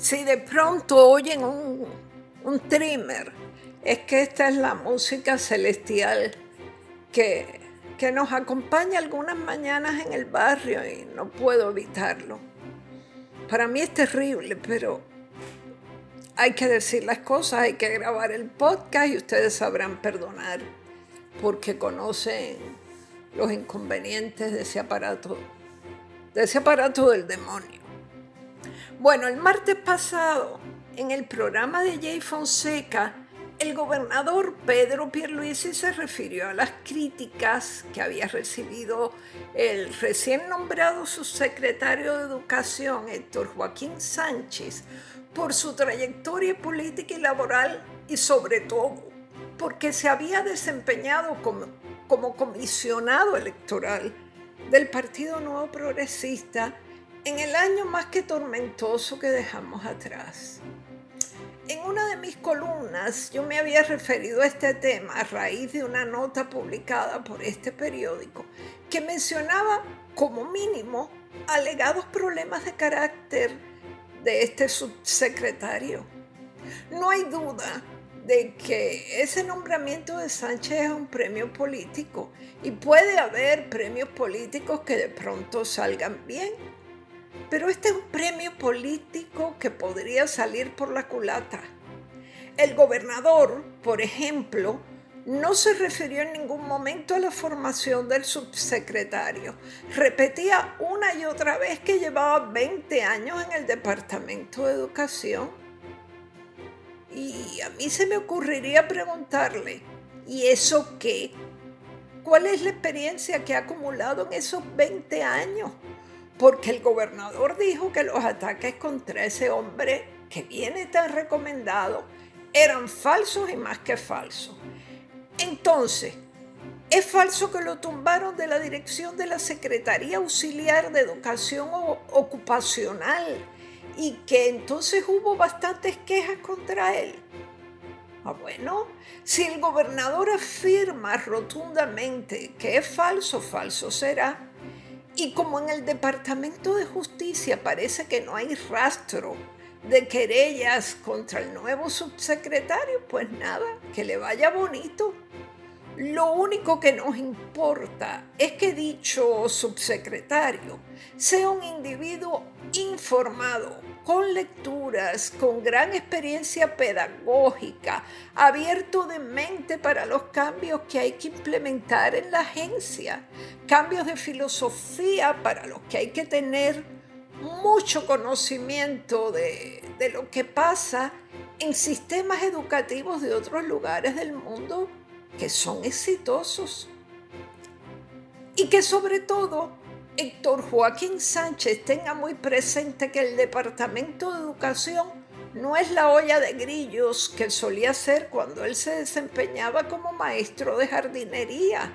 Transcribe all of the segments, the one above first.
Si de pronto oyen un, un trimmer, es que esta es la música celestial que, que nos acompaña algunas mañanas en el barrio y no puedo evitarlo. Para mí es terrible, pero hay que decir las cosas, hay que grabar el podcast y ustedes sabrán perdonar porque conocen los inconvenientes de ese aparato, de ese aparato del demonio. Bueno, el martes pasado, en el programa de Jay Fonseca, el gobernador Pedro Pierluisi se refirió a las críticas que había recibido el recién nombrado subsecretario de Educación, Héctor Joaquín Sánchez, por su trayectoria política y laboral y sobre todo porque se había desempeñado como, como comisionado electoral del Partido Nuevo Progresista en el año más que tormentoso que dejamos atrás. En una de mis columnas yo me había referido a este tema a raíz de una nota publicada por este periódico que mencionaba como mínimo alegados problemas de carácter de este subsecretario. No hay duda de que ese nombramiento de Sánchez es un premio político y puede haber premios políticos que de pronto salgan bien pero este es un premio político que podría salir por la culata. El gobernador, por ejemplo, no se refirió en ningún momento a la formación del subsecretario. Repetía una y otra vez que llevaba 20 años en el Departamento de Educación. Y a mí se me ocurriría preguntarle, ¿y eso qué? ¿Cuál es la experiencia que ha acumulado en esos 20 años? Porque el gobernador dijo que los ataques contra ese hombre que viene tan recomendado eran falsos y más que falsos. Entonces, es falso que lo tumbaron de la dirección de la Secretaría Auxiliar de Educación Ocupacional y que entonces hubo bastantes quejas contra él. Ah, bueno, si el gobernador afirma rotundamente que es falso, falso será. Y como en el Departamento de Justicia parece que no hay rastro de querellas contra el nuevo subsecretario, pues nada, que le vaya bonito. Lo único que nos importa es que dicho subsecretario sea un individuo informado, con lecturas, con gran experiencia pedagógica, abierto de mente para los cambios que hay que implementar en la agencia, cambios de filosofía para los que hay que tener mucho conocimiento de, de lo que pasa en sistemas educativos de otros lugares del mundo que son exitosos y que sobre todo Héctor Joaquín Sánchez tenga muy presente que el Departamento de Educación no es la olla de grillos que solía ser cuando él se desempeñaba como maestro de jardinería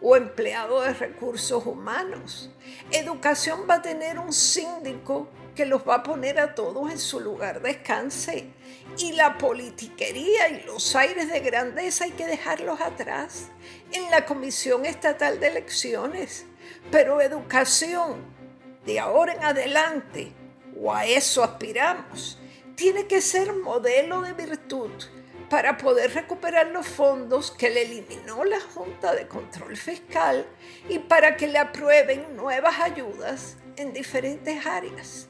o empleado de recursos humanos. Educación va a tener un síndico que los va a poner a todos en su lugar de descanse. Y la politiquería y los aires de grandeza hay que dejarlos atrás en la Comisión Estatal de Elecciones pero educación de ahora en adelante, o a eso aspiramos, tiene que ser modelo de virtud para poder recuperar los fondos que le eliminó la Junta de Control Fiscal y para que le aprueben nuevas ayudas en diferentes áreas.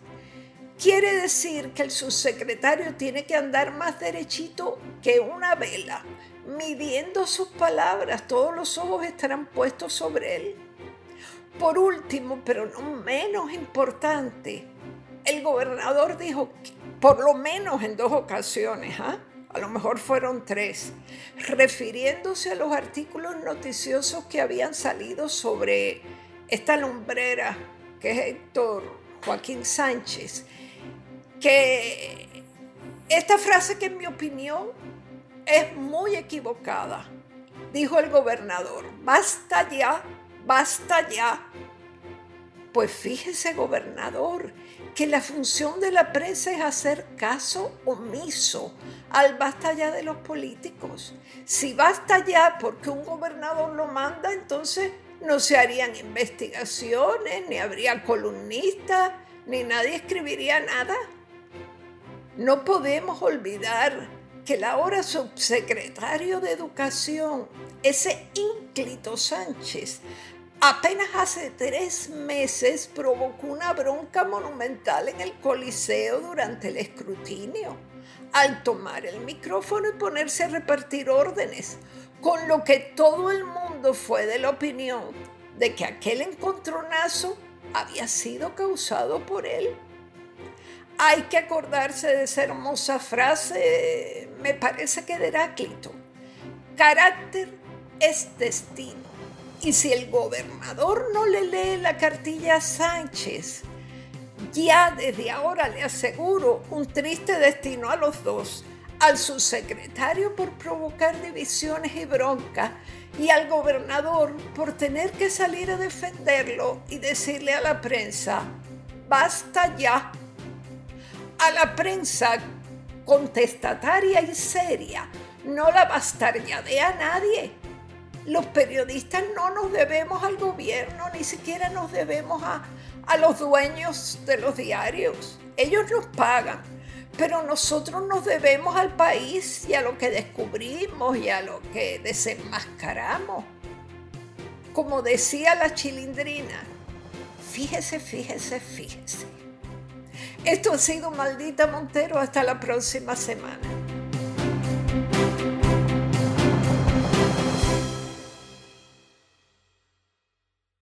Quiere decir que el subsecretario tiene que andar más derechito que una vela, midiendo sus palabras, todos los ojos estarán puestos sobre él. Por último, pero no menos importante, el gobernador dijo, por lo menos en dos ocasiones, ¿ah? a lo mejor fueron tres, refiriéndose a los artículos noticiosos que habían salido sobre esta lumbrera, que es Héctor Joaquín Sánchez, que esta frase que en mi opinión es muy equivocada, dijo el gobernador, basta ya basta ya. Pues fíjese, gobernador, que la función de la prensa es hacer caso omiso al basta ya de los políticos. Si basta ya porque un gobernador lo manda, entonces no se harían investigaciones, ni habría columnistas, ni nadie escribiría nada. No podemos olvidar que el ahora subsecretario de Educación, ese ínclito Sánchez, apenas hace tres meses provocó una bronca monumental en el Coliseo durante el escrutinio, al tomar el micrófono y ponerse a repartir órdenes, con lo que todo el mundo fue de la opinión de que aquel encontronazo había sido causado por él. Hay que acordarse de esa hermosa frase, me parece que de Heráclito. Carácter es destino. Y si el gobernador no le lee la cartilla a Sánchez, ya desde ahora le aseguro un triste destino a los dos, al subsecretario por provocar divisiones y bronca y al gobernador por tener que salir a defenderlo y decirle a la prensa, basta ya. A la prensa contestataria y seria no la bastardeadea a nadie. Los periodistas no nos debemos al gobierno, ni siquiera nos debemos a, a los dueños de los diarios. Ellos nos pagan pero nosotros nos debemos al país y a lo que descubrimos y a lo que desenmascaramos. Como decía la chilindrina, fíjese, fíjese, fíjese. Esto ha sido Maldita Montero. Hasta la próxima semana.